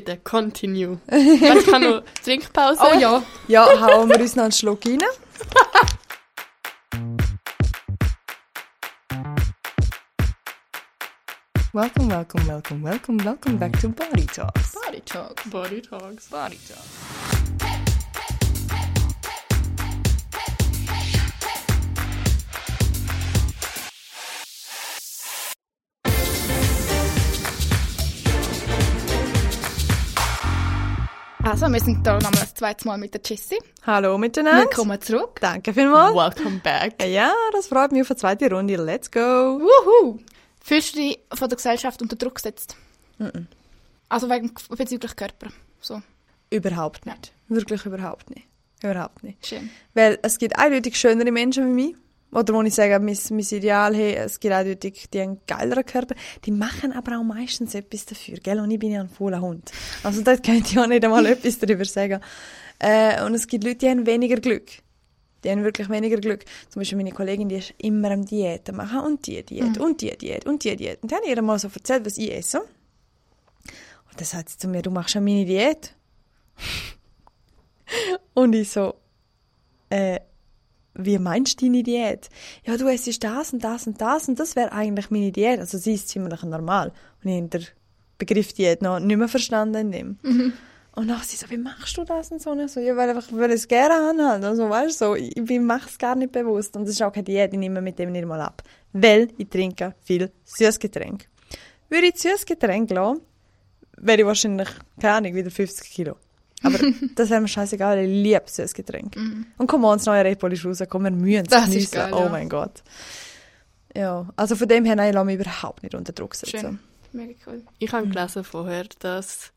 bitte, continue. Was kann noch Trinkpause? Oh ja. Ja, hauen wir uns noch einen Schluck rein. Welcome, welcome, welcome, welcome, welcome back to Body Talks. Body Talks. Body Talks. Body Talks. Also, wir sind da nochmal das zweite Mal mit der Jessie. Hallo miteinander. Willkommen zurück. Danke vielmals. Welcome back. Ja, das freut mich auf eine zweite Runde. Let's go. Wuhu! Fühlst du dich von der Gesellschaft unter Druck gesetzt? Also wegen, bezüglich Körper. So, Überhaupt nicht. Wirklich überhaupt nicht. Überhaupt nicht. schön. Weil es gibt eindeutig schönere Menschen wie mich. Oder wo ich sage, mein, mein Ideal, hey, es gibt eindeutig die einen geileren Körper. Die machen aber auch meistens etwas dafür, gell? Und ich bin ja ein fauler Hund. Also dort könnte ich auch nicht einmal etwas darüber sagen. Äh, und es gibt Leute, die haben weniger Glück. Die haben wirklich weniger Glück. Zum Beispiel meine Kollegin, die ist immer am Diäten machen und die Diät und die Diät und die Diät. Und dann hat ihr mal so erzählt, was ich esse. Und dann sagt sie zu mir, du machst ja meine Diät. und ich so, äh, wie meinst du deine Diät? Ja, du isst das und das und das und das wäre eigentlich meine Diät. Also sie ist ziemlich normal. Und ich habe den Begriff Diät noch nicht mehr verstanden dem. Und dann sie so, wie machst du das und so? Und ich so, ja, weil einfach, weil ich es gerne anhalte. Also, weißt du, so, ich, ich mache es gar nicht bewusst. Und das ist auch keine Diät, ich nehme mit dem nicht mal ab. Weil ich trinke viel Süßgetränk. Würde ich süßes Getränk lassen, wäre ich wahrscheinlich, keine Ahnung, wieder 50 Kilo. Aber das wäre mir scheißegal, ich liebe süßes Getränk. Und komm on, das neue Red ist rausgekommen, wir müssen es Das ist geil, Oh ja. mein Gott. Ja, also von dem her, nein, ich lasse mich überhaupt nicht unter Druck setzen. Schön. Mega cool. Ich habe gelesen vorher, dass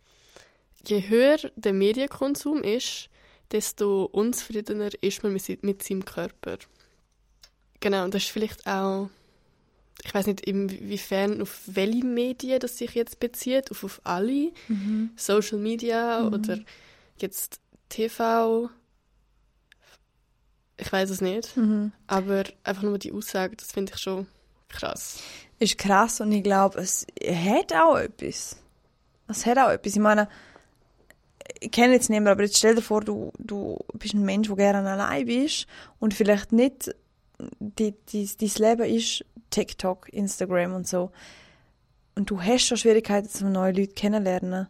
je höher der Medienkonsum ist, desto unzufriedener ist man mit, seinem Körper. Genau, und das ist vielleicht auch, ich weiß nicht, inwiefern auf welche Medien das sich jetzt bezieht, auf, auf alle, Social Media oder jetzt TV, ich weiß es nicht, aber einfach nur die Aussage, das finde ich schon krass. ist krass und ich glaube, es hat auch etwas. Es hat auch etwas. Ich meine, ich kenne jetzt niemanden, aber jetzt stell dir vor, du, du bist ein Mensch, der gerne allein bist und vielleicht nicht die, die, dein Leben ist TikTok, Instagram und so. Und du hast schon Schwierigkeiten, neue Leute kennenlernen.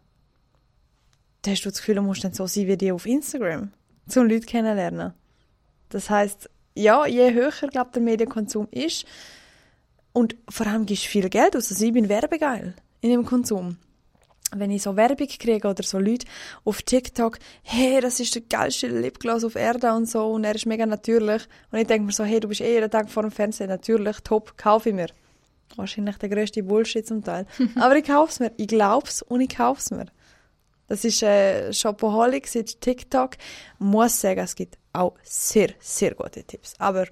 Dann hast du das Gefühl, du musst dann so sein wie die auf Instagram, zum Leute kennenlernen. Das heißt, ja, je höher, glaube der Medienkonsum ist, und vor allem gibst du viel Geld aus. Also ich bin werbegeil in dem Konsum. Wenn ich so Werbung kriege oder so Leute auf TikTok, hey, das ist der geilste Lipgloss auf Erde und so und er ist mega natürlich. Und ich denke mir so, hey, du bist eh jeden Tag vor dem Fernsehen, natürlich, top, kaufe ich mir. Wahrscheinlich der grösste Bullshit zum Teil. Aber ich kauf's mir. Ich glaub's und ich kauf's mir. Das ist äh, Shopaholic, seit TikTok. Muss sagen, es gibt auch sehr, sehr gute Tipps. Aber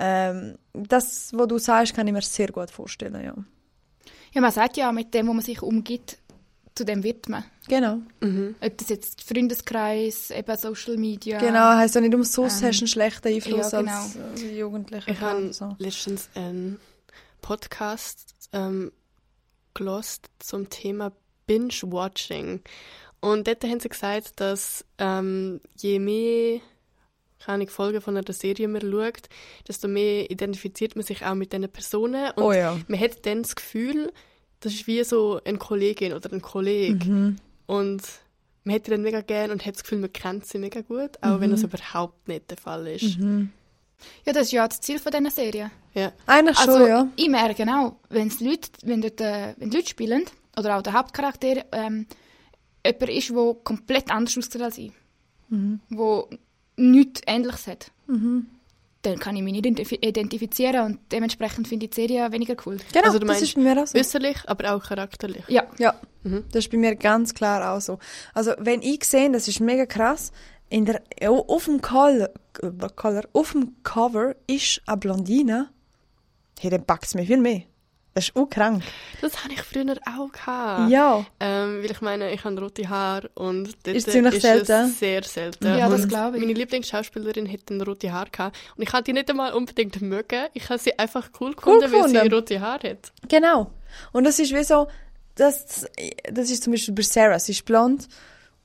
ähm, das, was du sagst, kann ich mir sehr gut vorstellen, ja. Ja, man sagt ja, mit dem, wo man sich umgibt, zu dem wird man. Genau. Ob das jetzt Freundeskreis, eben Social Media. Genau, heisst ja nicht umsonst Ähm, hast du einen schlechten Einfluss ja, genau. als äh, Jugendlicher. Ich habe so. letztens einen Podcast ähm, gelost zum Thema Binge-Watching. Und dort haben sie gesagt, dass ähm, je mehr keine Ahnung, Folgen von einer Serie man schaut, desto mehr identifiziert man sich auch mit diesen Personen. Und Oh ja. man hat dann das Gefühl, das ist wie so eine Kollegin oder ein Kollege. Mhm. Und man hätte dann mega gern und hat das Gefühl, man kennt sie mega gut, auch Mhm. wenn das überhaupt nicht der Fall ist. Ja, das ist ja das Ziel von dieser Serie. Ja. Eigentlich Also, schon, ja. ich merke auch, wenn's Leute, wenn, dort, äh, wenn die Leute spielen, oder auch der Hauptcharakter, ähm, jemand ist, der komplett anders aussieht als ich, Mhm. wo nichts Ähnliches hat, dann kann ich mich nicht identif identifizieren und dementsprechend finde ich die Serie weniger cool. Genau, Also du das ist bei mir auch so. Äußerlich, aber auch charakterlich. Ja, Ja, das ist bei mir ganz klar auch so. Also, wenn ich sehe, das ist mega krass, in der, auf dem Color, äh, Color, auf dem Cover ist eine Blondine, hey, dann packt es mich viel mehr. Das ist auch krank. Das habe ich früher auch gehabt. Ja. Ähm, weil ich meine, ich habe rote Haare und dort Ist ziemlich ist selten. sehr selten. Ja, das glaube ich. Meine Lieblingsschauspielerin hatte ein rote Haar gehabt und ich habe die nicht einmal unbedingt mögen. Ich habe sie einfach cool gefunden, weil sie gefunden. rote Haare hat. Genau. Und das ist wie so, das, das ist zum Beispiel bei Sarah. Sie ist blond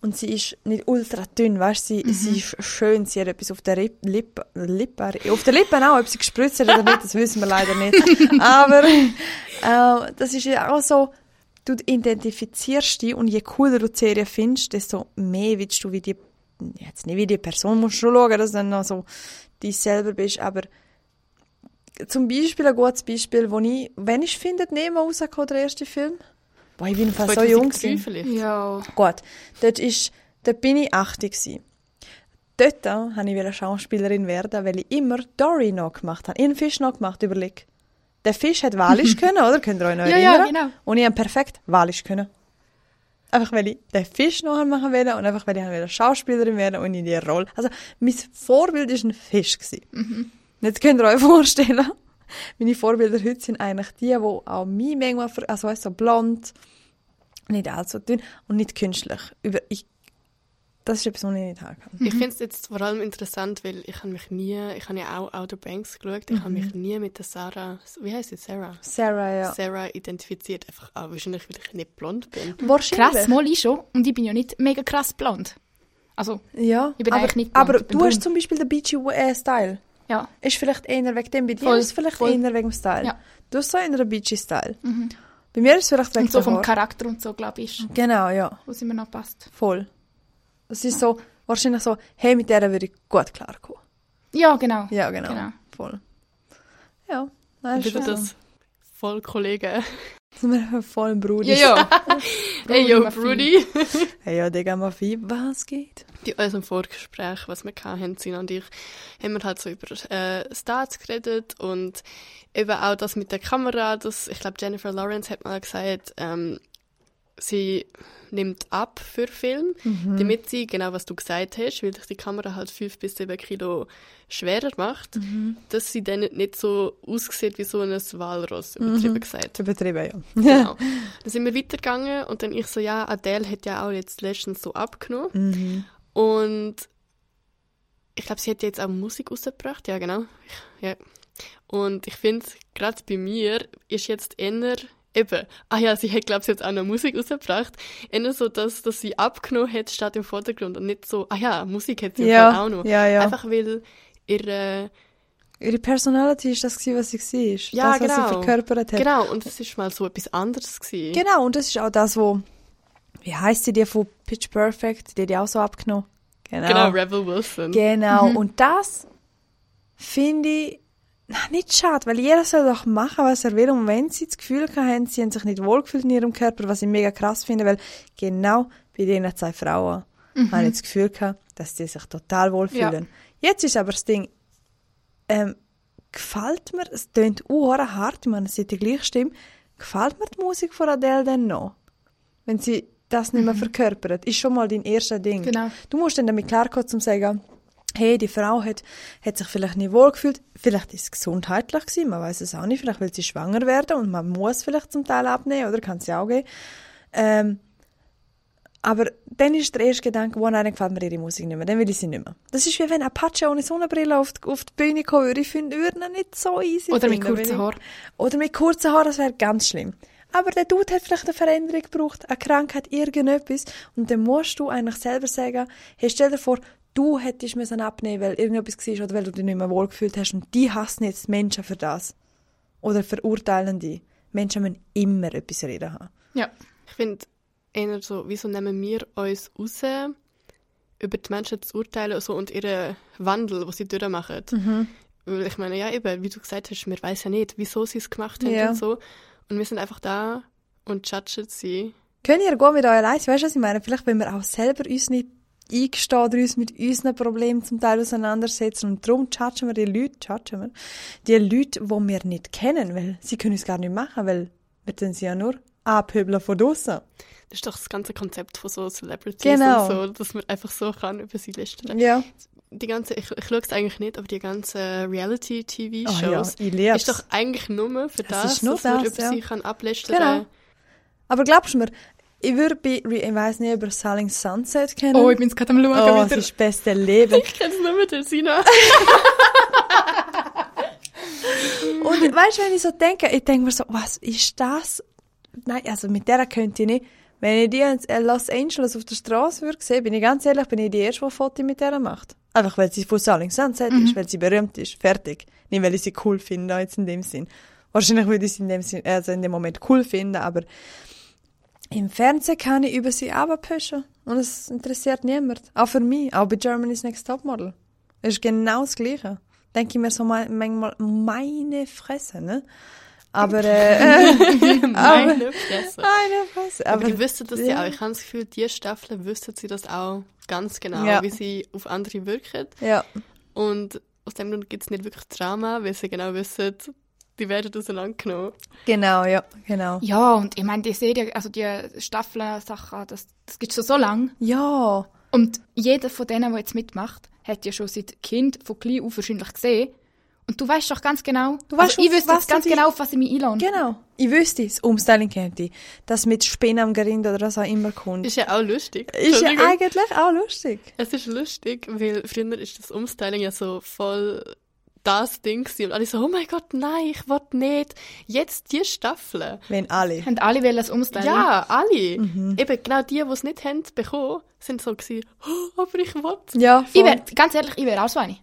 und sie ist nicht ultra dünn, weißt sie, sie ist schön, sie hat etwas auf der Rip- Lippe, Lippe, auf der Lippe auch, ob sie gespritzt hat oder nicht, das wissen wir leider nicht. Aber äh, das ist ja auch so, du identifizierst dich und je cooler du die Serie findest, desto mehr willst du wie die, jetzt nicht wie die Person, musst du schauen, dass du dann noch so dich selber bist, aber zum Beispiel ein gutes Beispiel, wo ich, wenn ich finde, Nemo rausgekommen, der erste Film, boah, ich bin fast so jung 2003 gewesen. vielleicht. Ja. Gut, dort, ist, dort bin ich 80 gewesen. Dort wollte ich wieder Schauspielerin werden, weil ich immer Dory noch gemacht habe. Ich habe einen Fisch noch gemacht, überleg. Der Fisch hat Walisch können, oder? Könnt ihr euch noch Ja, ja, erinnern? genau. Und ich habe perfekt Walisch können. Einfach weil ich den Fisch noch machen wollte und einfach weil ich wieder Schauspielerin werden und in die Rolle. Also, mein Vorbild war ein Fisch. Gewesen. Mhm. Jetzt könnt ihr euch vorstellen, meine Vorbilder heute sind eigentlich die, die auch mich manchmal, ver- also weißt, so blond, nicht allzu dünn und nicht künstlich. Über, ich, das ist etwas, was ich nicht haben kann. Ich finde es jetzt vor allem interessant, weil ich habe mich nie, ich habe ja auch Outer Banks geschaut, ich habe mich nie mit der Sarah, wie heißt sie, Sarah? Sarah, ja. Sarah identifiziert, einfach auch wahrscheinlich, weil ich nicht blond bin. Wahrscheinlich. Krass, mal ich schon. Und ich bin ja nicht mega krass blond. Also, Ja, Ich bin aber, eigentlich nicht blond, aber du hast zum Beispiel den Beachy-Style. Ja. Ist vielleicht eher wegen dem bei dir, Voll, ist vielleicht voll. eher wegen dem Style. Ja. Du hast so eher einen Beachy-Style. Bei mir ist es vielleicht wegen Und so vom Haare. Charakter und so, glaube ich, Genau, ja. wo es immer noch passt. Voll. Es ist so, wahrscheinlich so, hey, mit der würde ich gut klarkommen. Ja, genau. Ja, genau. Genau. Voll. Ja, nein, ist das voll Kollege. So. Wir haben voll Brudi. Ja, ja. Hey, yo. Brudi. Hey, ja, Digga, Mafie, was geht? Bei unserem Vorgespräch, was wir hatten, Sina und ich, haben wir halt so über äh, Stats geredet und eben auch das mit der Kamera, das, ich glaube, Jennifer Lawrence hat mal gesagt, ähm, sie nimmt ab für Film, damit sie, genau was du gesagt hast, weil sich die Kamera halt 5 bis 7 Kilo schwerer macht, dass sie dann nicht so aussieht wie so ein Walross, übertrieben gesagt. Übertrieben, ja. Genau. Dann sind wir weitergegangen und dann ich so, ja, Adele hat ja auch jetzt letztens so abgenommen. Mhm. Und ich glaube, sie hat jetzt auch Musik rausgebracht, ja genau. Ja. Und ich finde, gerade bei mir ist jetzt eher eben, ah ja, sie hat, glaube ich, jetzt auch noch Musik rausgebracht, eher so, dass, dass sie abgenommen hat, statt im Vordergrund und nicht so, ah ja, Musik hat sie Ja, auch noch. ja, ja. Einfach weil ihre, Ihre Personality ist das, was sie war. Ja, das, was genau. sie verkörpert hat. genau, und es ist mal so etwas anderes gewesen. Genau, und das ist auch das, wo, wie heisst sie, die von Pitch Perfect, die hat die auch so abgenommen. Genau. Genau, Rebel Wilson. Genau, und das finde ich nicht schade, weil jeder soll doch machen, was er will. Und wenn sie das Gefühl haben, sie haben sich nicht wohlgefühlt in ihrem Körper, was ich mega krass finde, weil genau bei diesen zwei Frauen habe ich das Gefühl gehabt, dass die sich total wohlfühlen. Jetzt ist aber das Ding, ähm, gefällt mir, es tönt uhr hart, ich meine, es ist die gleiche Stimme, gefällt mir die Musik von Adele denn noch? Wenn sie das nicht mehr verkörpert, ist schon mal dein erster Ding. Genau. Du musst dann damit klarkommen, zum zu sagen, hey, die Frau hat, hat sich vielleicht nicht wohlgefühlt, vielleicht ist es gesundheitlich gewesen, man weiß es auch nicht, vielleicht will sie schwanger werden und man muss vielleicht zum Teil abnehmen, oder kann es ja auch gehen. Ähm, aber dann ist der erste Gedanke, wo nein, dann gefällt mir ihre Musik nicht mehr, dann will ich sie nicht mehr. Das ist wie wenn Apache ohne Sonnenbrille auf die, auf die Bühne kommen würde. Ich finde, würde ihn nicht so easy Oder mit finden, kurzen Haaren. Oder mit kurzen Haaren, das wäre ganz schlimm. Aber der Dude hat vielleicht eine Veränderung gebraucht, eine Krankheit, irgendetwas. Und dann musst du eigentlich selber sagen, hey, stell dir vor, du hättest müssen abnehmen weil irgendetwas war oder weil du dich nicht mehr wohlgefühlt hast. Und die hassen jetzt Menschen für das. Oder verurteilen die. Menschen müssen immer etwas reden haben. Ja. Ich finde eher so, wieso nehmen wir uns raus, über die Menschen zu urteilen so, und ihren Wandel, den sie durchmachen. Mhm. Weil ich meine, ja eben, wie du gesagt hast, wir wissen ja nicht, wieso sie es gemacht haben Ja. und so. Und wir sind einfach da und judgen sie. Könnt ihr gut mit euch allein? Weißt du, was ich meine? Vielleicht, wenn wir auch selber uns nicht eingestehen oder uns mit unseren Problemen zum Teil auseinandersetzen. Und darum judgen wir die Leute, judgen wir, die Leute, die wir nicht kennen, weil sie können es gar nicht machen, weil wir tun sie ja nur abhöbeln von draussen. Das ist doch das ganze Konzept von so Celebrities Genau. und so, dass man einfach so kann über sie lästern. Ja. Die ganze, ich, ich schaue es eigentlich nicht, aber die ganzen Oh Reality-TV-Shows ja, ich liebe ist doch eigentlich nur für das, ist nur dass man das, über ja. sie kann ablästern Genau. Aber glaubst du mir, ich würde bei, ich weiss nicht, über Selling Sunset kennen. Oh, ich bin gerade am Schauen Oh, das wieder. ist das beste Leben. Ich kenne es nur mit der Sina. Und weißt du, wenn ich so denke, ich denke mir so, was ist das? nein, also mit der könnte ich nicht. Wenn ich die in Los Angeles auf der Straße würde sehen, bin ich ganz ehrlich, bin ich die Erste, die Foto mit der macht. Einfach, weil sie von Selling Sunset Mhm. ist, weil sie berühmt ist. Fertig. Nicht, weil ich sie cool finde, jetzt in dem Sinn. Wahrscheinlich würde ich sie in dem, Sinn, also in dem Moment cool finden, aber im Fernsehen kann ich über sie abpushen. Und es interessiert niemand. Auch für mich. Auch bei Germany's Next Topmodel. Es ist genau das Gleiche. Denke ich mir so ma- manchmal, meine Fresse, ne? Aber, äh, Meine Fresse. meine Fresse. Aber, Aber, die wüssten das ja. ja. auch. Ich habe das Gefühl, die Staffeln wüssten sie das auch ganz genau, Ja. wie sie auf andere wirken. ja. Und aus dem Grund gibt es nicht wirklich Drama, weil sie genau wissen, die werden auseinandergenommen. Genau, ja, genau. Ja, und ich meine, die Serie, also die Staffeln-Sachen, das, das gibt schon so lang. Ja, Und jeder von denen, der jetzt mitmacht, hat ja schon seit Kind von klein auf wahrscheinlich gesehen. Und du weißt doch ganz genau, Du weißt, also ich wüsste was ganz genau, auf was ich mich einlade. genau. Ich wüsste es, Umstyling kennt ich. Das mit Spinnen am Gerind oder was auch immer kommt. Ist ja auch lustig. Ist ja eigentlich auch lustig. Es ist lustig, weil früher ist das Umstyling ja so voll das Ding gewesen. und alle so, oh mein Gott, nein, ich will nicht. Jetzt die Staffeln. Wenn alle. Haben alle wollen das umstylen? Ja, alle. Mhm. Eben genau die, die es nicht haben bekommen, sind so gewesen, oh, aber ich will. Ja, Ich wär, ganz ehrlich, ich wäre auch so eine.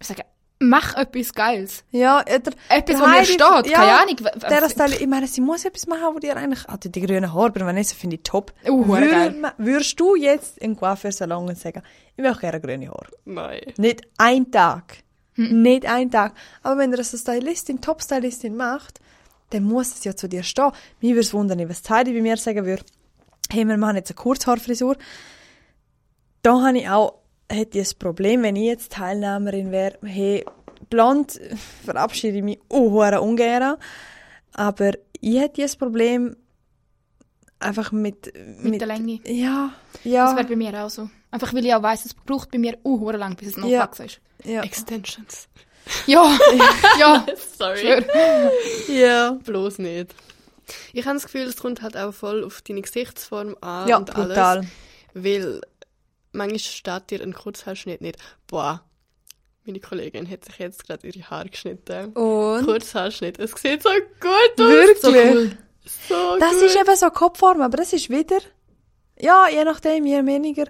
Ich sage, mach etwas Geiles. Ja, oder, Etwas, Der was mir steht. ja, Keine Ahnung. der Style, ich meine, sie muss etwas machen, wo dir eigentlich, also die grünen Haare bei Vanessa finde ich top. Uh, geil. Würd Würdest du jetzt in Coiffeursalon und sagen, ich möchte gerne grüne Haare? Nein. Nicht ein Tag. Nicht ein Tag. Aber wenn du das als Stylistin, Top-Stylistin macht, dann muss es ja zu dir stehen. Mir würde es wundern, was Heidi bei mir sagen würde, hey, wir machen jetzt eine Kurzhaarfrisur. Da habe ich auch, hätte ich ein Problem, wenn ich jetzt Teilnehmerin wäre, hey, blond verabschiede ich mich auch ungern. Aber ich hätte ein Problem, einfach mit... Mit, der Länge. Ja, ja. Das wäre bei mir auch so. Einfach weil ich auch weiss, es braucht bei mir uh, lang, bis es noch Ja. gewachsen ist. ja. Extensions. Ja, ja. Sorry. Schwör. ja. Bloß nicht. Ich habe das Gefühl, es kommt halt auch voll auf deine Gesichtsform an Ja, und alles. brutal. Weil manchmal steht dir ein Kurzhaarschnitt nicht. Boah, meine Kollegin hat sich jetzt gerade ihre Haare geschnitten. Und? Kurzhaarschnitt. Es sieht so gut aus. Wirklich? So cool. So Das gut. ist eben so Kopfform, aber das ist wieder, ja, je nachdem, je weniger,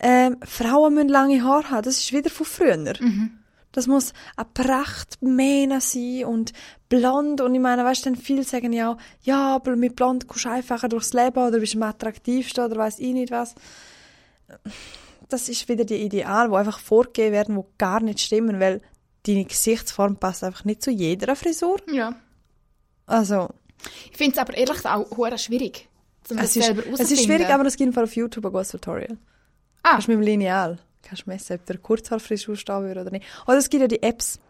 ähm, Frauen müssen lange Haare haben. Das ist wieder von früher. Das muss eine Prachtmähne sein und blond. Und ich meine, weißt du, dann viele sagen ja auch, ja, aber mit blond kommst du einfacher durchs Leben oder bist am attraktivsten oder weiß ich nicht was. Das ist wieder die Ideal, die einfach vorgegeben werden, die gar nicht stimmen, weil deine Gesichtsform passt einfach nicht zu jeder Frisur. Ja. Also, Ich finde es aber ehrlich auch schwierig. Um das Es ist, es ist schwierig, aber es gibt auf YouTube ein gutes Tutorial. Ah. Kannst du mit dem Lineal kannst du messen, ob der Kurzhaarfrisur stehen würde oder nicht. Oder es gibt ja die Apps,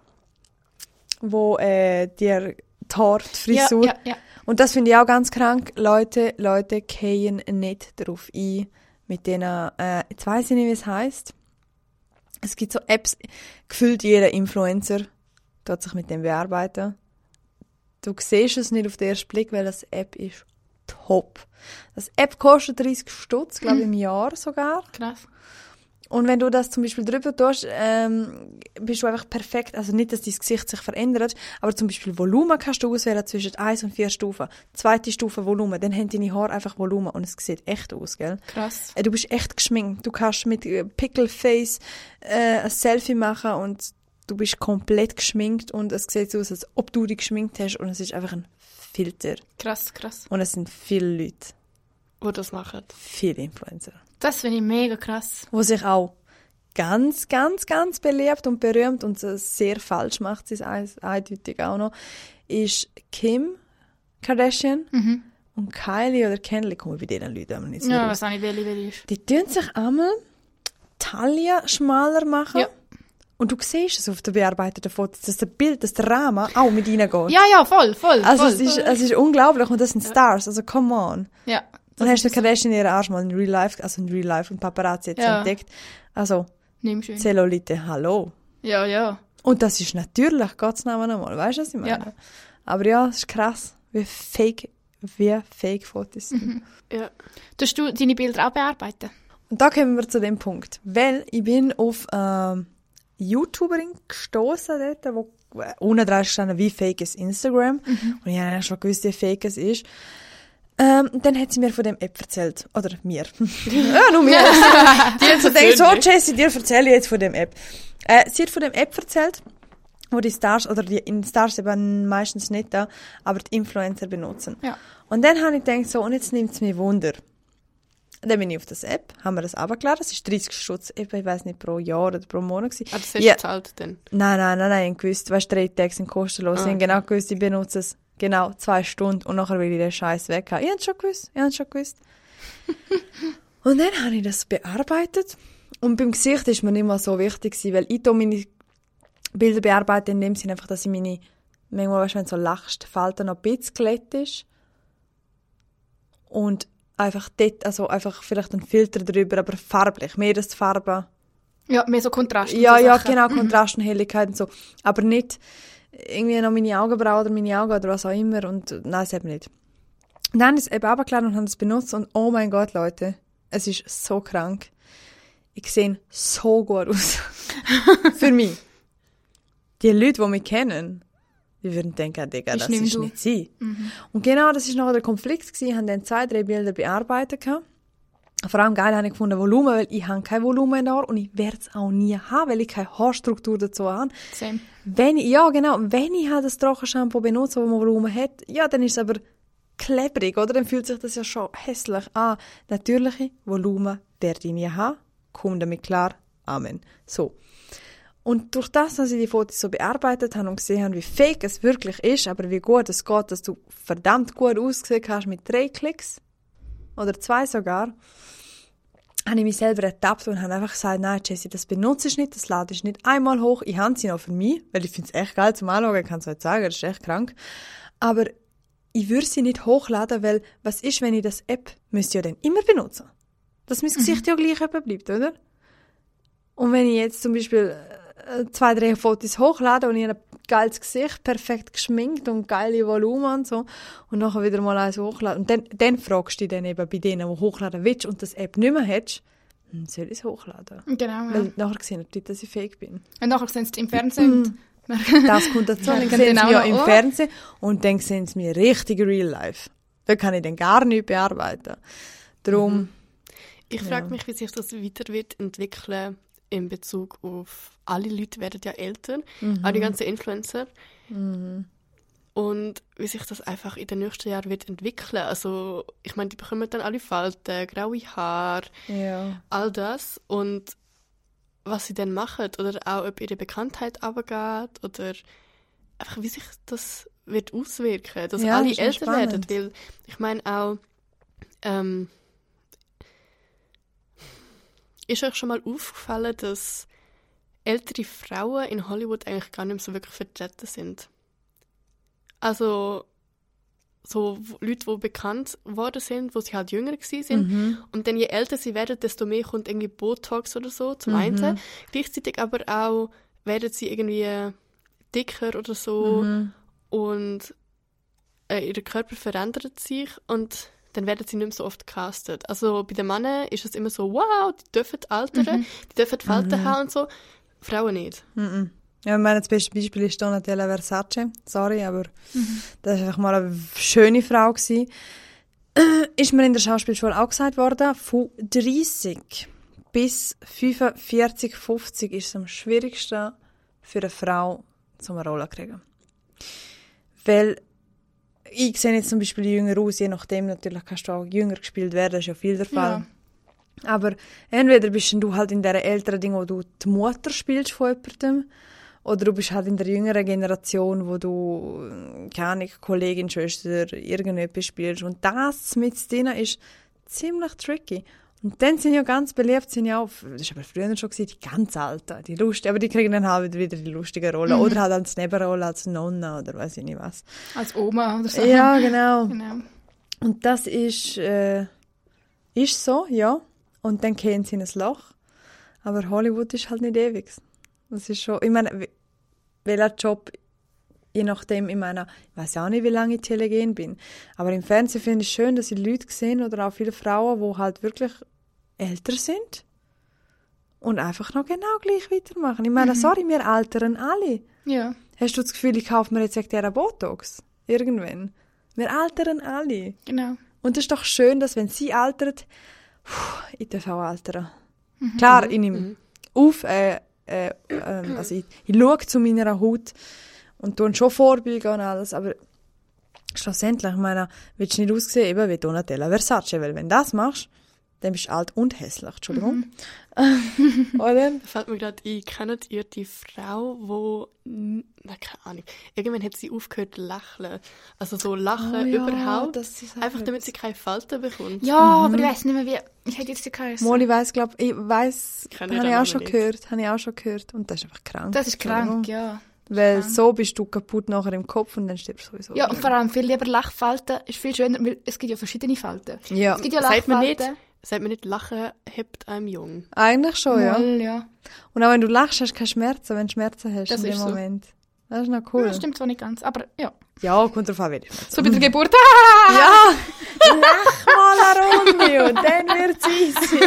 wo äh, dir die Haar, die ja, ja, ja. Und das finde ich auch ganz krank. Leute, Leute gehen nicht darauf ein, mit denen... Äh, jetzt weiss ich nicht, wie es heisst. Es gibt so Apps, gefühlt jeder Influencer tut sich mit dem bearbeiten. Du siehst es nicht auf den ersten Blick, weil das App ist top. Das App kostet 30 Stutz, glaube ich, im Jahr sogar. Krass. Und wenn du das zum Beispiel drüber tust, ähm, bist du einfach perfekt. Also nicht, dass dein Gesicht sich verändert, aber zum Beispiel Volumen kannst du auswählen zwischen 1 und 4 Stufen. Zweite Stufe Volumen, dann haben deine Haare einfach Volumen und es sieht echt aus, gell? Krass. Äh, Du bist echt geschminkt. Du kannst mit äh, Pickleface äh, ein Selfie machen und du bist komplett geschminkt und es sieht so aus, als ob du dich geschminkt hast und es ist einfach ein Filter. Krass, krass. Und es sind viele Leute, die das machen. viele Influencer, Das finde ich mega krass. wo sich auch ganz, ganz, ganz beliebt und berühmt und sehr falsch macht, sie es eindeutig auch noch, ist Kim Kardashian Mhm. und Kylie oder Kendall, kommen bei diesen Leuten aber nicht so Ja, raus. weiß auch nicht, welche welche ist. Die tun sich einmal Taille schmaler machen. Ja. Und du siehst es auf den bearbeiteten Fotos, dass der Bild, dass der Rahmen auch mit reingeht. Ja, ja, voll, voll. Also voll. es ist, es ist unglaublich und das sind Stars, also come on. ja. Dann hast du Kardashian ihren Arsch mal in Real Life, also in Real Life und Paparazzi jetzt Ja. entdeckt. Also. Zellulite, hallo. Ja, ja. Und das ist natürlich, Gottes Namen einmal, weißt du, was ich meine? Ja. Aber ja, es ist krass, wie fake, wie fake Fotos sind. Mhm. Ja. Tust du deine Bilder auch bearbeiten? Und da kommen wir zu dem Punkt. Weil ich bin auf ähm, YouTuberin gestoßen dort, wo äh, unten dran stand, wie fake ist Instagram. Und ich habe ja schon gewusst, wie fake es ist. Ähm, dann hat sie mir von dem App erzählt. Oder mir. ja, nur mir. die hat so gedacht, so, Jessie, dir erzähle ich jetzt von dem App. Äh, sie hat von dem App erzählt, wo die Stars, oder die in Stars eben meistens nicht da, aber die Influencer benutzen. Ja. Und dann habe ich gedacht, so, und jetzt nimmt es mich Wunder. Dann bin ich auf das App, haben wir das abgeladen. Es ist 30 Stutz, ich weiß nicht, pro Jahr oder pro Monat. Gewesen. Ah, das hast Ja. du gezahlt dann? Nein, nein, nein, nein, ich gewusst, weißt drei Tage sind kostenlos. Ah, Ich habe genau gewusst, ich benutze es genau zwei Stunden und nachher will ich den Scheiß weg haben. Ich habe schon gewusst, ich habe schon gewusst. und dann habe ich das bearbeitet. Und beim Gesicht ist mir nicht mal so wichtig gewesen, weil ich meine Bilder bearbeite in dem Sinne einfach, dass ich meine, manchmal, weißt wenn du so lachst, Falten noch ein bisschen glätt ist. Und einfach dort, also einfach vielleicht ein Filter drüber, aber farblich, mehr das Farbe. Ja, mehr so Kontrast. Ja, so ja, Sachen. genau, Kontrast und Helligkeit und so. Aber nicht irgendwie noch meine Augenbrauen oder meine Augen oder was auch immer. Und nein, das eben nicht. Und dann habe ich es eben runtergeladen und habe es benutzt und oh mein Gott, Leute, es ist so krank. Ich sehe so gut aus. Für mich. Die Leute, die mich kennen, die würden denken, Digga, das ist du. nicht sie. Und genau das ist noch der Konflikt gewesen. Ich habe dann zwei, drei Bilder bearbeitet. gehabt. Vor allem geil habe ich gefunden Volumen, weil ich habe kein Volumen in den Haaren und ich werde es auch nie haben, weil ich keine Haarstruktur dazu habe. Same. Wenn ich, ja genau, wenn ich halt das Trockenshampoo benutze, das Volumen hat, ja, dann ist es aber klebrig, oder? Dann fühlt sich das ja schon hässlich an. Natürliche Volumen werde ich nie haben. Komm damit klar. Amen. So. Und durch das, dass ich die Fotos so bearbeitet habe und gesehen habe, wie fake es wirklich ist, aber wie gut es geht, dass du verdammt gut ausgesehen hast mit drei Klicks, oder zwei sogar, habe ich mich selber ertappt und habe einfach gesagt, nein, Jessie, das benutze ich nicht, das lade ich nicht einmal hoch. Ich habe sie noch für mich, weil ich finde es echt geil zum Anschauen, ich kann es heute sagen, das ist echt krank. Aber ich würde sie nicht hochladen, weil was ist, wenn ich das App müsste ja dann immer benutzen? Dass mein Gesicht ja gleich bleibt, oder? Und wenn ich jetzt zum Beispiel äh, zwei, drei Fotos hochlade und ich habe ein geiles Gesicht, perfekt geschminkt und geile Volumen und so, und nachher wieder mal eins hochladen. Und dann, dann fragst du dich dann eben bei denen, die hochladen willst und das App nicht mehr hast, hm, soll ich es hochladen? Genau, ja. Weil nachher sehen die Leute, dass ich fake bin. Und nachher sehen sie es im Fernsehen. Mhm. und Das kommt dazu. Ja, dann sehen sie genau mich ja im oh. Fernsehen und dann sehen sie mich richtig real life. Da kann ich dann gar nichts bearbeiten. Darum, Ich frage mich, wie sich das weiter wird entwickeln in Bezug auf alle Leute werden ja älter, auch die ganzen Influencer. Und wie sich das einfach in den nächsten Jahren wird entwickeln. Also, ich meine, die bekommen dann alle Falten, graue Haare, ja. all das. Und was sie dann machen oder auch ob ihre Bekanntheit abgeht oder einfach wie sich das wird auswirken, dass Ja, alle das älter werden. spannend. Weil ich meine auch, ähm, ist euch schon mal aufgefallen, dass ältere Frauen in Hollywood eigentlich gar nicht mehr so wirklich vertreten sind? Also so Leute, die bekannt worden sind, wo sie halt jünger gewesen sind. Mhm. Und dann je älter sie werden, desto mehr kommt irgendwie Botox oder so zum Mhm. einen. Gleichzeitig aber auch werden sie irgendwie dicker oder so Mhm. und äh, ihr Körper verändert sich und dann werden sie nicht mehr so oft castet. Also bei den Männern ist es immer so, wow, die dürfen altern, die dürfen Falten haben und so. Frauen nicht. Mhm. Ja, ich meine, das beste Beispiel ist Donatella Versace. Sorry, aber das war einfach mal eine schöne Frau. Gewesen. Ist mir in der Schauspielschule auch gesagt worden, von 30 bis 45, 50 ist es am schwierigsten für eine Frau, zum eine Rolle zu kriegen. Weil ich sehe jetzt zum Beispiel jünger aus, je nachdem natürlich kannst du auch jünger gespielt werden, das ist ja viel der Fall. Aber entweder bist du halt in der älteren Ding, wo du die Mutter spielst von jemandem, oder du bist halt in der jüngeren Generation, wo du, äh, keine Kollegin, Schwester, irgendetwas spielst. Und das mit denen ist ziemlich tricky. Und dann sind ja ganz beliebt, sind ja auch, das war aber früher schon, gewesen, die ganz Alten, die lustig, aber die kriegen dann halt wieder die lustige Rolle. Oder halt als Nebenrolle, als Nonna oder weiß ich nicht was. Als Oma oder so. Ja, genau. Genau. Und das ist, äh, ist so, ja. Und dann gehen sie in ein Loch. Aber Hollywood ist halt nicht ewig. Das ist schon, ich meine, welcher Job, je nachdem, ich meine, ich weiß auch nicht, wie lange ich telegen bin. Aber im Fernsehen finde ich schön, dass ich Leute sehen oder auch viele Frauen, die halt wirklich älter sind und einfach noch genau gleich weitermachen. Ich meine, sorry, wir altern alle. Ja. Hast du das Gefühl, ich kaufe mir jetzt wegen dieser Botox? Irgendwann. Wir altern alle. Genau. Und es ist doch schön, dass wenn sie altert, ich darf auch altern. Klar, ich nehme auf, äh, äh, ähm, also ich, ich schaue zu meiner Haut und tue schon vorbeugen und alles, aber schlussendlich, ich meine, willst du nicht aussehen eben wie Donatella Versace, weil wenn du das machst, dann bist du alt und hässlich, Entschuldigung. Oder? Da fällt mir gerade ein, kennt ihr die Frau, wo, na, keine Ahnung, irgendwann hat sie aufgehört zu lächeln. Also so lachen Oh ja, überhaupt. das ist auch einfach damit sie keine Falten bekommt. Ja, aber ich weiß nicht mehr, wie. Ich hätte jetzt die geheißen. Molly weiss, glaub, ich kenn habe ich auch Namen schon nicht. gehört, habe ich auch schon gehört. Und das ist einfach krank. Das ist krank, ja. Weil krank. so bist du kaputt nachher im Kopf und dann stirbst du sowieso. Ja, und vor allem viel lieber Lachfalten ist viel schöner, weil es gibt ja verschiedene Falten. Ja, Es gibt ja Sagt man Lachfalten. Sagt man nicht, Lachen hebt einem jung. eigentlich schon, ja. Mal, ja. Und auch wenn du lachst, hast du keine Schmerzen, wenn du Schmerzen hast Das in dem ist so. Moment. Das ist noch cool. Das stimmt zwar nicht ganz, aber ja. Ja, kommt drauf an, wie So bei der Geburt. Ah! Ja, lach mal eine Runde und dann wird's easy.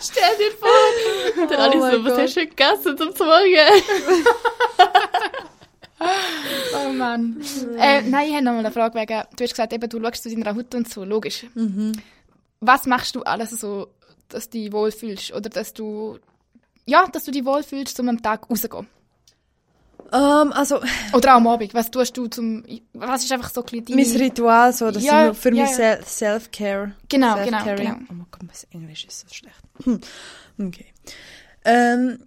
Stell dir vor! Der Ali mein so, was hast du gegessen zum Morgen? Oh Mann. äh, nein, ich habe noch mal eine Frage wegen, du hast gesagt, eben, du schaust zu deiner Haut und so, logisch. Was machst du alles so, dass du dich wohlfühlst? Oder dass du, ja, dass du dich wohlfühlst, um am Tag rauszugehen? Ähm, also, Oder auch am Abend. Was tust du zum, was ist einfach so ein deine- mein Ritual, so, das Ja, sind für ja, mich ja. Sel- Self-Care. Genau, genau, Self-Caring. genau. Oh mein Gott, mein Englisch ist so schlecht. Hm. Okay. Ähm,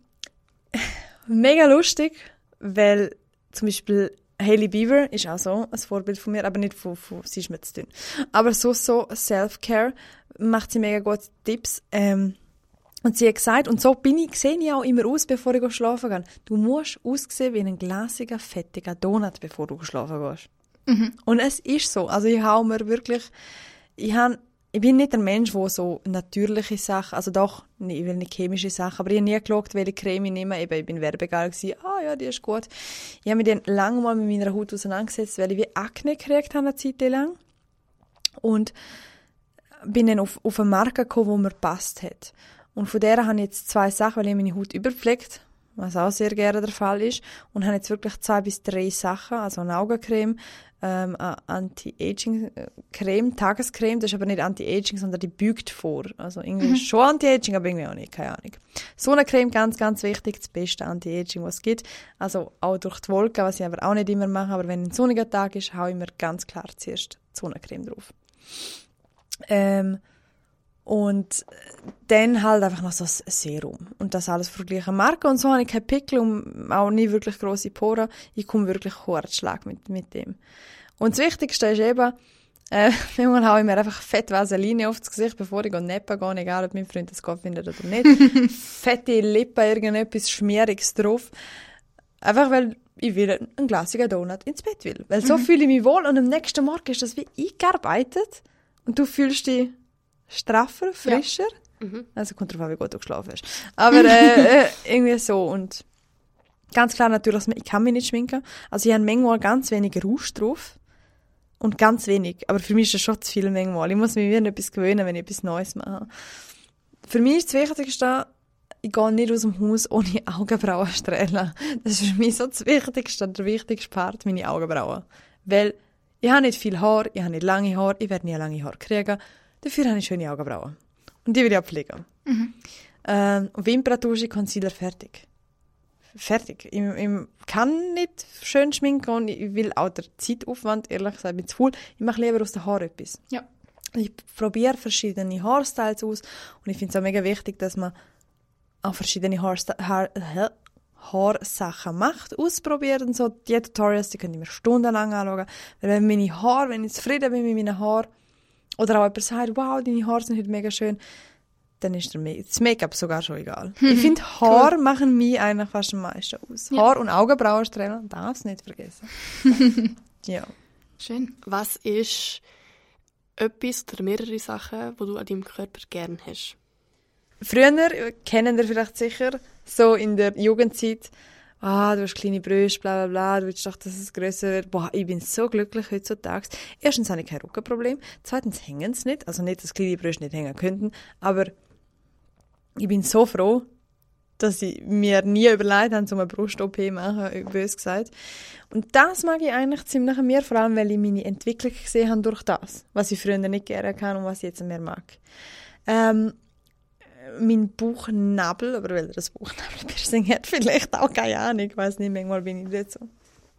mega lustig, weil zum Beispiel Hailey Bieber ist auch so ein Vorbild von mir, aber nicht von, von sie ist mir zu dünn. Aber so, so Self-Care macht sie mega gute Tipps. Ähm, und sie hat gesagt, und so bin ich, sehe ich auch immer aus, bevor ich schlafen gehe. Du musst aussehen wie ein glasiger, fettiger Donut, bevor du schlafen gehst. Und es ist so. Also ich habe mir wirklich, ich habe, ich bin nicht ein Mensch, der so natürliche Sachen, also doch, nee, ich will nicht chemische Sachen, aber ich habe nie geschaut, welche Creme ich nehme. Eben, ich bin werbegeil gewesen. Ah ja, die ist gut. Ich habe mich dann lange mal mit meiner Haut auseinandergesetzt, weil ich wie Akne gekriegt habe eine Zeit lang. Und bin dann auf, auf eine Marke gekommen, die mir gepasst hat. Und von der habe ich jetzt zwei Sachen, weil ich meine Haut überpflegt, was auch sehr gerne der Fall ist. Und habe jetzt wirklich zwei bis drei Sachen, also eine Augencreme, ähm, Anti-Aging-Creme, Tagescreme, das ist aber nicht Anti-Aging, sondern die bügt vor. Also irgendwie ist schon Anti-Aging, aber irgendwie auch nicht, keine Ahnung. So eine Creme, ganz, ganz wichtig, das beste Anti-Aging, was es gibt. Also auch durch die Wolken, was ich aber auch nicht immer mache, aber wenn ein sonniger Tag ist, haue ich mir ganz klar zuerst Sonnencreme drauf. Ähm, und dann halt einfach noch so ein Serum. Und das alles von der gleichen Marke. Und so habe ich keine Pickel und auch nie wirklich grosse Poren. Ich komme wirklich Schlag mit, mit dem. Und das Wichtigste ist eben, äh, manchmal haue ich mir einfach fett Vaseline aufs Gesicht, bevor ich neppen gehe, egal ob mein Freund das gut findet oder nicht. Fette Lippen, irgendetwas Schmieriges drauf. Einfach weil ich will einen glasigen Donut ins Bett will. Weil so fühle ich mich wohl und am nächsten Morgen ist das wie eingearbeitet und du fühlst dich straffer, frischer. Also kommt drauf an, wie gut du geschlafen hast. Aber äh, äh, irgendwie so und ganz klar natürlich, ich kann mich nicht schminken. Also ich habe manchmal ganz wenig Rouge drauf und ganz wenig. Aber für mich ist das schon zu viel manchmal. Ich muss mich wieder an etwas gewöhnen, wenn ich etwas Neues mache. Für mich ist das Wichtigste, ich gehe nicht aus dem Haus ohne Augenbrauen strahlen. Das ist für mich so das Wichtigste, der wichtigste Part, meine Augenbrauen. Weil ich habe nicht viel Haar, ich habe nicht lange Haar, ich werde nie lange Haar kriegen. Dafür habe ich schöne Augenbrauen. Und die will ich auch pflegen. Ähm, und Wimperntusche, Concealer, fertig. Fertig. Ich, ich kann nicht schön schminken und ich will auch der Zeitaufwand, ehrlich gesagt, bin zu faul. Ich mache lieber aus den Haaren etwas. Ja. Ich probiere verschiedene Haarstyles aus und ich finde es auch mega wichtig, dass man auch verschiedene Haarsta Haar? Haarsachen macht, ausprobiert und so. Die Tutorials, die könnt ihr mir stundenlang anschauen. Weil wenn meine Haare, wenn ich zufrieden bin mit meinen Haaren, oder auch jemand sagt, wow, deine Haare sind heute mega schön, dann ist das Make-up sogar schon egal. Ich finde, Haare machen mich eigentlich fast am meisten aus. Ja. Haar und Augenbrauen strahlen, darfst nicht vergessen. ja. Schön. Was ist etwas oder mehrere Sachen, die du an deinem Körper gern hast? Früher, äh, kennen ihr vielleicht sicher, so in der Jugendzeit, ah, du hast kleine Brüste, bla bla bla, du willst doch, dass es grösser wird. Boah, ich bin so glücklich heutzutage. Erstens habe ich kein Rückenproblem, zweitens hängen sie nicht, also nicht, dass kleine Brüste nicht hängen könnten, aber ich bin so froh, dass ich mir nie überlegt habe, um eine Brust-OP zu machen, bös gesagt. Und das mag ich eigentlich ziemlich mir, vor allem, weil ich meine Entwicklung gesehen habe durch das, was ich früher nicht gerne kann und was ich jetzt mehr mag. Ähm, mein Bauchnabel, aber weil er das Bauchnabelpiercing hat, vielleicht auch, keine Ahnung, ich weiß nicht, manchmal bin ich nicht so,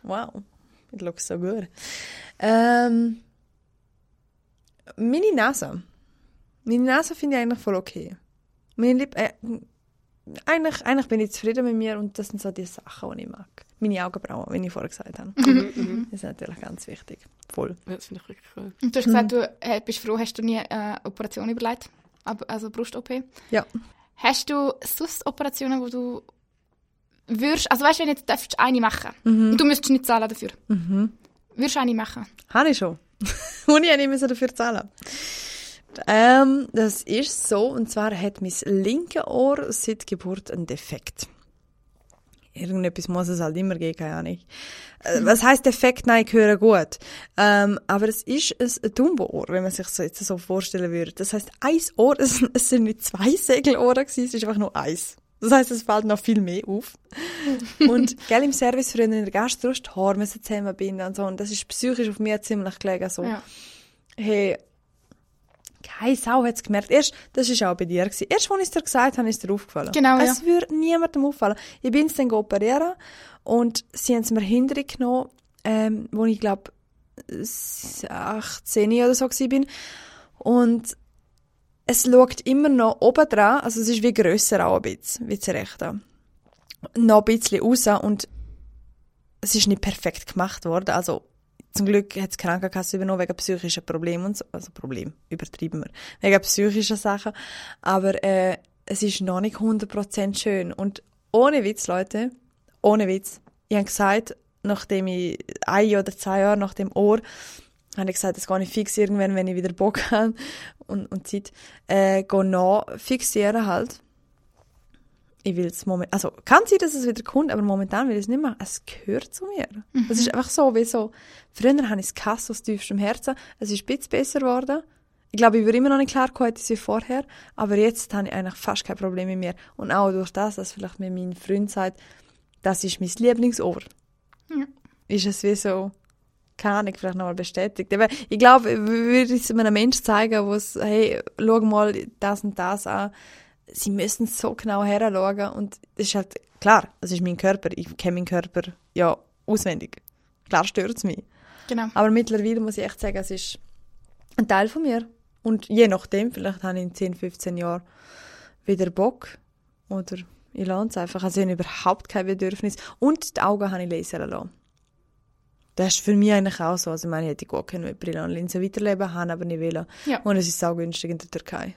wow, it looks so good. Ähm, meine Nase. Meine Nase finde ich eigentlich voll okay. Meine Lippen, äh, eigentlich, eigentlich bin ich zufrieden mit mir und das sind so die Sachen, die ich mag. Meine Augenbrauen, wie ich vorher gesagt habe. Mhm, Das ist natürlich ganz wichtig. Voll. Ja, das finde ich wirklich cool. Und du hast gesagt, du äh, bist froh, hast du nie eine Operation überlegt? Also Brust-OP. Ja. Hast du sonst Operationen, wo du würdest, also weißt du, wenn jetzt darfst eine machen Mhm. und du müsstest nicht zahlen dafür, würdest du eine machen? Habe ich schon. und ich habe nicht mehr dafür zahlen. Ähm, das ist so, und zwar hat mein linke Ohr seit Geburt einen Defekt. Irgendetwas muss es halt immer geben, keine Ahnung. Äh, Was heißt Defekt? Nein, ich höre gut. Ähm, aber es ist ein Dumbo-Ohr, wenn man sich so jetzt so vorstellen würde. Das heißt, ein Ohr, es, es sind nicht zwei Segelohren gewesen, es ist einfach nur eins. Das heißt, es fällt noch viel mehr auf. und, gell, im Service früher in der die Haare müssen zusammenbinden und so. Und das ist psychisch auf mir ziemlich gelegen, so. Ja. Hey, keine Sau hat es gemerkt. Erst, das war auch bei dir. Gewesen. Erst, als ich es dir gesagt habe, ist dir aufgefallen. Genau, ja. Es würde niemandem auffallen. Ich bin es dann operieren und sie haben es mir hinterher genommen, ähm, wo ich glaube 18 oder so war. Und es schaut immer noch oben dran, also es ist wie grösser auch ein bisschen, wie das rechte. Noch ein bisschen raus und es ist nicht perfekt gemacht worden. Also zum Glück hat die Krankenkasse übernommen wegen psychischen Problemen und so. Also Problem, übertrieben wir. Wegen psychischen Sachen. Aber äh, es ist noch nicht 100% schön. Und ohne Witz, Leute, ohne Witz. Ich habe gesagt, nachdem ich ein oder zwei Jahre nach dem Ohr, habe ich gesagt, das gehe ich fix irgendwann, wenn ich wieder Bock habe und, und Zeit, äh, gehe noch fixieren halt. Ich will es moment, also kann sein, dass es wieder kommt, aber momentan will ich es nicht machen. Es gehört zu mir. Es ist einfach so, wie so, früher habe ich es gehasst aus tiefstem Herzen. Es ist ein bisschen besser geworden. Ich glaube, ich würde immer noch nicht klar kommen wie vorher, aber jetzt habe ich eigentlich fast kein Problem mit mir. Und auch durch das, dass vielleicht mir mein Freund sagt, das ist mein Lieblingsohr. Ja. Ist es wie so, keine Ahnung, vielleicht nochmal bestätigt. Aber ich glaube, würde ich es einem Menschen zeigen, wo es, hey, schau mal das und das an, sie müssen so genau heranschauen und es ist halt, klar, es ist mein Körper, ich kenne meinen Körper ja auswendig. Klar stört es mich. Genau. Aber mittlerweile muss ich echt sagen, es ist ein Teil von mir. Und je nachdem, vielleicht habe ich in 10, 15 Jahren wieder Bock oder ich lasse es einfach. Also ich habe überhaupt kein Bedürfnis. Und die Augen habe ich lasern lassen. Das ist für mich eigentlich auch so. Also ich meine, ich hätte können mit Brille und Linse weiterleben, habe aber nicht wollen. Ja. Und es ist saugünstig in der Türkei.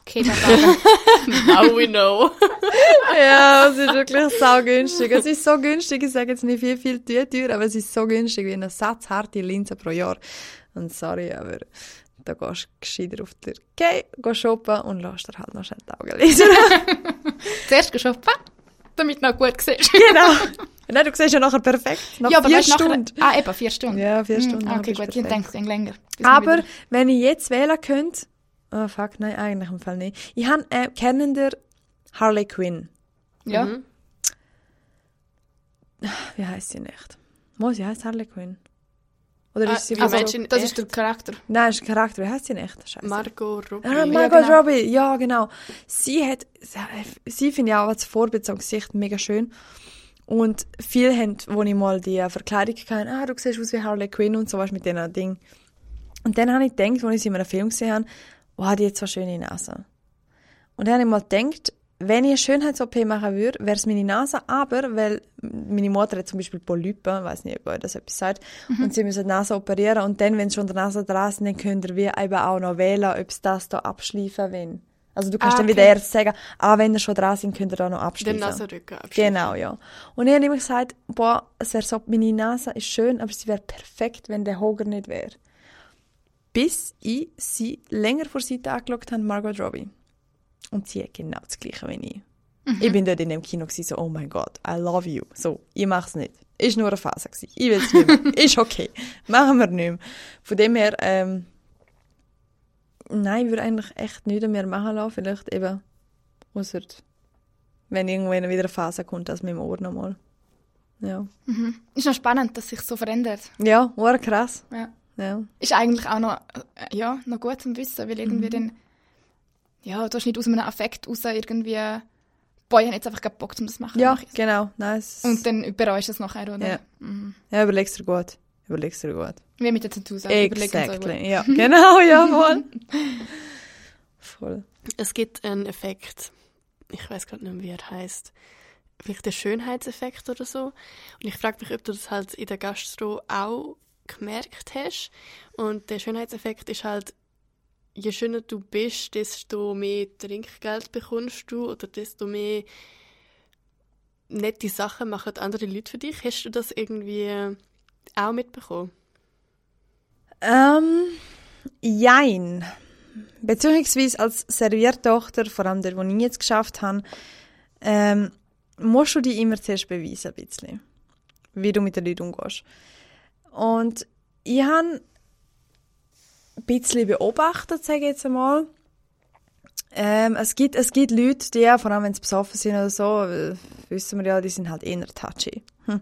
Okay. Now we know. ja, es ist wirklich saugünstig. Es ist so günstig, ich sage jetzt nicht viel, viel teuer, teuer, aber es ist so günstig wie eine Satz harte Linse pro Jahr. Und sorry, aber da gehst du gescheiter auf die Türkei, gehst shoppen und lässt dir halt noch schnell die Augen lesen. Zuerst shoppen, damit du noch gut siehst. genau. Nein, du siehst ja nachher perfekt. Nach ja, aber vier weißt, nachher- Stunden. Ah, eben, vier Stunden. Ja, vier Hm, Stunden. Okay, bist du gut, ich denke, es ging länger. Aber wenn ich jetzt wählen könnte, oh fuck, nein, eigentlich im Fall nicht. Ich habe, äh, kennen der Harley Quinn. Ja. Mhm. Wie heißt sie nicht? Mo, sie heißt Harley Quinn. Oder Ah, ist sie wie wie so? meinst du in Das echt? ist der Charakter. Nein, ist ein Charakter. Wie heißt sie nicht? Scheiße. Margot Robbie. Ah, Ja, Margot genau. Robbie, ja, genau. Sie hat, sie finde ich auch als Vorbild so Gesicht mega schön. Und viele haben, wo ich mal die Verkleidung hatte, ah, du siehst aus wie Harley Quinn und so was mit diesen Ding. Und dann habe ich gedacht, als ich sie in einem Film gesehen habe, wow, die hat so schöne Nase. Und dann habe ich mal gedacht, wenn ich eine Schönheits-OP machen würde, wäre es meine Nase, aber, weil meine Mutter hat zum Beispiel Polypen, ich weiß nicht, ob euch das etwas sagt, und sie müssen die Nase operieren und dann, wenn sie schon der Nase dran sind, dann könnt ihr wie eben auch noch wählen, ob sie das da abschleifen wollen. Also du kannst Ah, dann wieder erst sagen, ah, wenn ihr schon dran sind, könnt ihr da noch Den abschleifen. Nasenrücken abschneiden. Genau, ja. Und ich habe immer gesagt, boah, es wäre so, meine Nase ist schön, aber sie wäre perfekt, wenn der Hoger nicht wäre. Bis ich sie länger vor Seite angeschaut habe, Margot Robbie. Und sie hat genau das Gleiche wie ich. Ich bin dort in dem Kino gewesen, so, oh mein Gott, I love you. So, ich mach's nicht. Ist nur eine Phase gewesen. Ich will's nicht mehr. Ist okay. Machen wir nicht mehr. Von dem her, ähm, nein, ich würde eigentlich echt nichts mehr machen lassen. Vielleicht eben, ausser wenn irgendwann wieder eine Phase kommt, das mit dem Ohr nochmal. Ja. Mhm. Ist noch spannend, dass sich so verändert. Ja, war krass. Ja. Ja. Ist eigentlich auch noch, äh, ja, noch gut zum Wissen, weil irgendwie dann, ja, du hast nicht aus einem Affekt raus irgendwie, boah, ich habe jetzt einfach keinen Bock, um das zu machen. Ja, mach ich's. genau. Nice. Und dann bereust du es nachher, oder? Ja. Mhm. ja, überlegst dir gut. Überlegst dir gut. Wie mit überlegen so gut. Exactly. Ja, genau, jawohl. Voll. Es gibt einen Effekt, ich weiß gerade nicht mehr, wie er heißt. Vielleicht der Schönheitseffekt oder so. Und ich frage mich, ob du das halt in der Gastro auch gemerkt hast. Und der Schönheitseffekt ist halt, je schöner du bist, desto mehr Trinkgeld bekommst du oder desto mehr nette Sachen machen andere Leute für dich. Hast du das irgendwie auch mitbekommen? Ähm, jein. Beziehungsweise als Serviertochter, vor allem der, die ich jetzt geschafft habe, ähm, musst du dich immer zuerst beweisen, ein bisschen. Wie du mit den Leuten umgehst. Und ich habe bisschen beobachtet, sage ich jetzt einmal. Ähm, es, gibt, es gibt Leute, die, vor allem wenn sie besoffen sind oder so, äh, wissen wir ja, die sind halt eher touchy. Hm.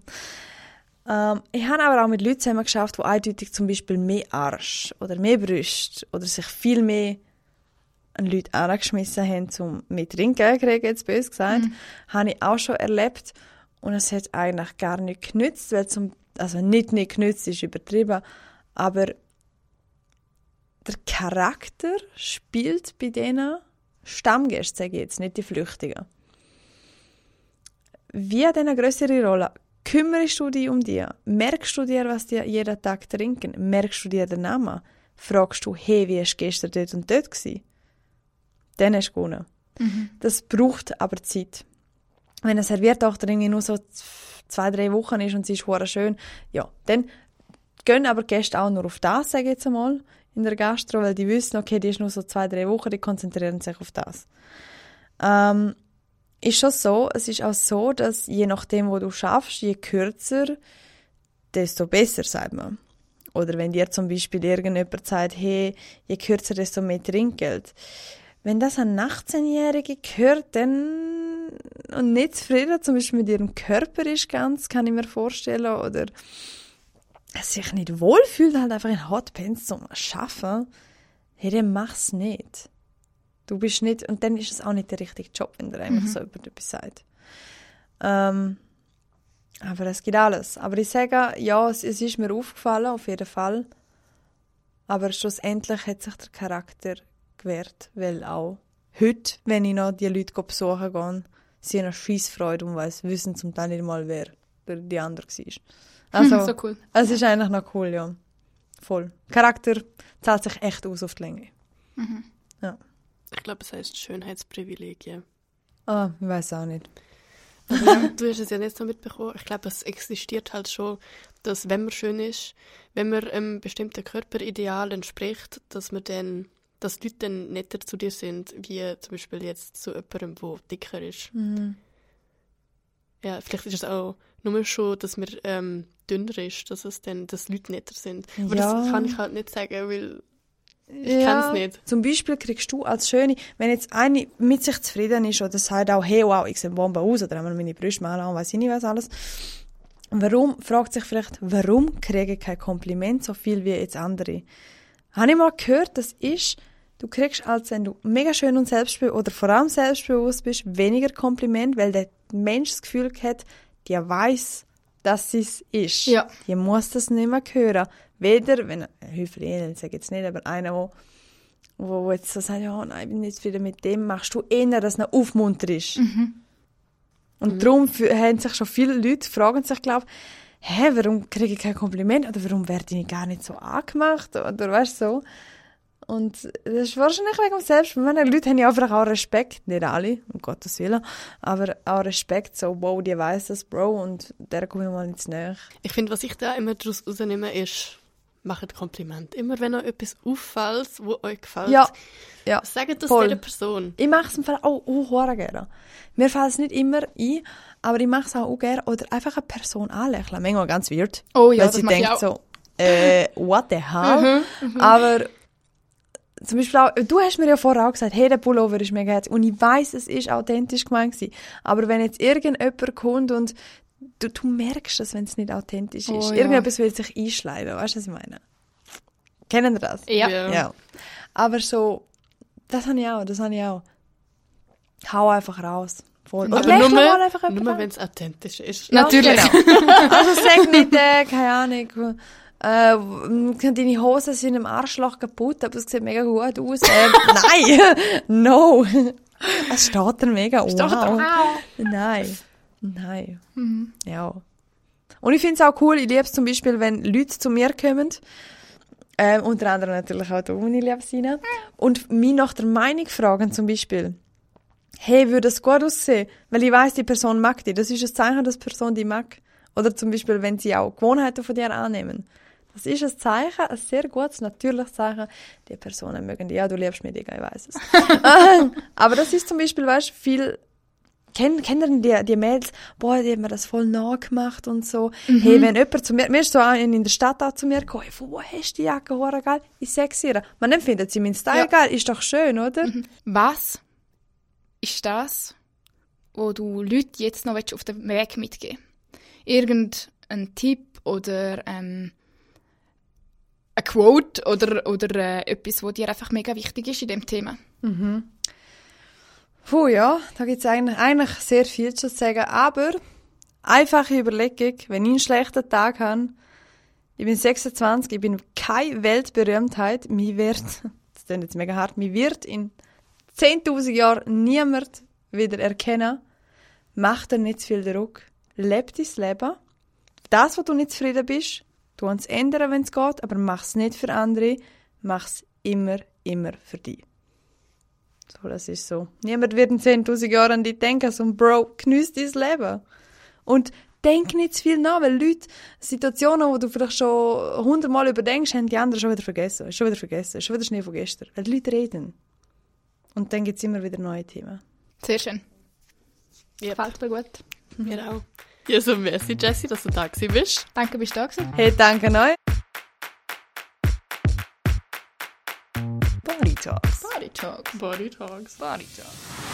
Ähm, ich habe aber auch mit Leuten zusammen geschafft, die eindeutig zum Beispiel mehr Arsch oder mehr Brüste oder sich viel mehr an Leute angeschmissen haben, um mehr Trinken zu kriegen, jetzt bös gesagt, habe ich auch schon erlebt. Und es hat eigentlich gar nicht genützt, weil zum, also nicht nicht genützt ist übertrieben, aber der Charakter spielt bei denen Stammgästen, sage ich jetzt, nicht die Flüchtigen. Wie hat eine größere Rolle? Kümmerst du dich um die? Merkst du dir, was die jeden Tag trinken? Merkst du dir den Namen? Fragst du, hey, wie du gestern dort und dort gewesen? Dann hast du gewonnen. Das braucht aber Zeit. Wenn eine Serviertochter irgendwie nur so zwei, drei Wochen ist und sie ist schön, ja, dann gehen aber Gäste auch nur auf das, sage ich jetzt einmal, in der Gastro, weil die wissen, okay, die ist nur so zwei, drei Wochen, die konzentrieren sich auf das. Ähm, ist schon so, es ist auch so, dass je nachdem, wo du schaffst, je kürzer, desto besser, sagt man. Oder wenn dir zum Beispiel irgendjemand sagt, hey, je kürzer, desto mehr Trinkgeld. Wenn das an 18-Jährige gehört, dann und nicht zufrieden, zum Beispiel mit ihrem Körper ist ganz, kann ich mir vorstellen, oder sich nicht wohlfühlt, halt einfach in Hotpants zum Schaffen, hey, dann mach's nicht. Du bist nicht, und dann ist es auch nicht der richtige Job, wenn der eigentlich so über etwas sagt. Ähm, aber es geht alles. Aber ich sage, ja, es, es ist mir aufgefallen, auf jeden Fall. Aber schlussendlich hat sich der Charakter gewährt, weil auch heute, wenn ich noch die Leute besuchen gehe, sie haben eine Scheissfreude und weiss, wissen zum Teil nicht mal, wer der, die andere war. Also, so cool. es ist eigentlich noch cool, ja. Voll. Charakter zahlt sich echt aus auf die Länge. Ich glaube, es heißt Schönheitsprivilegien. Ah, ich weiß auch nicht. Ja, du hast es ja nicht so mitbekommen. Ich glaube, es existiert halt schon, dass wenn man schön ist, wenn man einem bestimmten Körperideal entspricht, dass man dann, dass die Leute dann netter zu dir sind, wie zum Beispiel jetzt zu jemandem, der dicker ist. Ja, vielleicht ist es auch nur schon, dass man ähm, dünner ist, dass es dann, dass Leute netter sind. Aber Ja. das kann ich halt nicht sagen, weil ich Ja. kenn's nicht. Zum Beispiel kriegst du als Schöne, wenn jetzt eine mit sich zufrieden ist oder sagt auch, hey, wow, ich sehe Bombe aus oder haben wir meine Brüste mal an, weiß ich nicht was alles. Warum, fragt sich vielleicht, warum kriege ich kein Kompliment so viel wie jetzt andere? Habe ich mal gehört, das ist, du kriegst, als wenn du mega schön und selbstbewusst oder vor allem selbstbewusst bist, weniger Kompliment, weil der Mensch das Gefühl hat, der weiß, dass sie es ist. Ja. Die muss das nicht mehr hören. Weder, wenn, Hyphen, ich sage jetzt nicht, aber einer, wo, wo jetzt so sagt, ja, nein, ich bin nicht zufrieden mit dem, machst du eher, dass er aufmunter ist. Und darum fü- haben sich schon viele Leute, fragen sich, glaube hä, warum kriege ich kein Kompliment? Oder warum werde ich gar nicht so angemacht? Oder weißt du, so. Und das ist wahrscheinlich wegen dem Selbstbewusstsein. Leute haben ja einfach auch Respekt, nicht alle, um Gottes Willen, aber auch Respekt, so, wow, die weiß das, Bro, und der komme ich mal ins Nähe. Ich finde, was ich da immer daraus rausnehme, ist, macht Kompliment. Immer wenn euch etwas auffällt, wo euch gefällt, Ja, ja. sagt das voll. dieser Person. Ich mache es im Fall auch hure gerne. Mir fällt es nicht immer ein, aber ich mache es auch, auch gerne. Oder einfach eine Person anlächeln. Manchmal ganz weird. Oh ja, weil das sie mache ich denkt auch. Mhm, so, äh, what the hell? aber zum Beispiel auch, du hast mir ja vorher auch gesagt, hey, der Pullover ist mega herzig. Und ich weiß, es ist authentisch gemeint gewesen. Aber wenn jetzt irgendjemand kommt und du, du merkst es, wenn es nicht authentisch ist. Oh, ja. Irgendetwas will sich einschleimen, weißt du, was ich meine? Kennen das? Ja. Ja. Aber so, das habe ich auch, das habe ich auch. Hau einfach raus. Voll. Aber nur, mal einfach nur wenn es authentisch ist. Ja, Natürlich. Genau. Also sag nicht, äh, keine Ahnung, äh, deine Hosen sind im Arschloch kaputt, aber es sieht mega gut aus. Äh, nein, no. Es steht dir mega wow. Nein, nein. Ja. Und ich finde es auch cool, ich liebe es zum Beispiel, wenn Leute zu mir kommen, ähm, unter anderem natürlich auch du, meine liebe Sina, und mich nach der Meinung fragen zum Beispiel, hey, würde es gut aussehen? Weil ich weiß, die Person mag dich. Das ist ein Zeichen, dass die Person die mag. Oder zum Beispiel, wenn sie auch Gewohnheiten von dir annehmen. Das ist ein Zeichen, ein sehr gutes, natürliches Zeichen. Die Personen mögen dich. Ja, du liebst mich, Digga, ich weiß es. Aber das ist zum Beispiel, weißt du, viel, kennen, kennen die, die Mädels, boah, die haben mir das voll nachgemacht und so. Hey, wenn jemand zu mir, mir ist so in der Stadt auch zu mir gekommen, hey, von wo hast du die Jacke, hure geil? Ich sag's ihr. Man empfindet sie meinen Style Ja. geil, ist doch schön, oder? Was ist das, wo du Leute jetzt noch willst auf den Weg mitgeben Irgendein Tipp oder ähm, ein Quote oder, oder äh, etwas, wo dir einfach mega wichtig ist in dem Thema? Puh, ja, da gibt's eigentlich, eigentlich sehr viel zu sagen, aber einfache Überlegung, wenn ich einen schlechten Tag habe, ich bin 26, ich bin keine Weltberühmtheit, mir wird, das klingt jetzt mega hart, mir wird in 10.000 Jahren niemand wieder erkennen, mach dir nicht zu viel Druck, leb dein Leben, das, wo du nicht zufrieden bist, tu uns ändern, wenn es geht, aber mach's nicht für andere, mach's immer, immer für dich. So, das ist so. Niemand wird in 10.000 Jahren an dich denken, so, Bro, geniess dein Leben. Und denk nicht zu viel nach, weil Leute, Situationen, wo du vielleicht schon hundertmal überdenkst, haben die anderen schon wieder vergessen. Ist schon wieder vergessen. Ist schon wieder Schnee von gestern. Weil die Leute reden. Und dann gibt's immer wieder neue Themen. Sehr schön. Yep. Gefällt mir gut. Genau. Ja, so merci, Jessie, dass du da bist. Danke, bist du da gewesen. Hey, danke euch. Body Talks. Body Talks. Body Talks. Body Talks.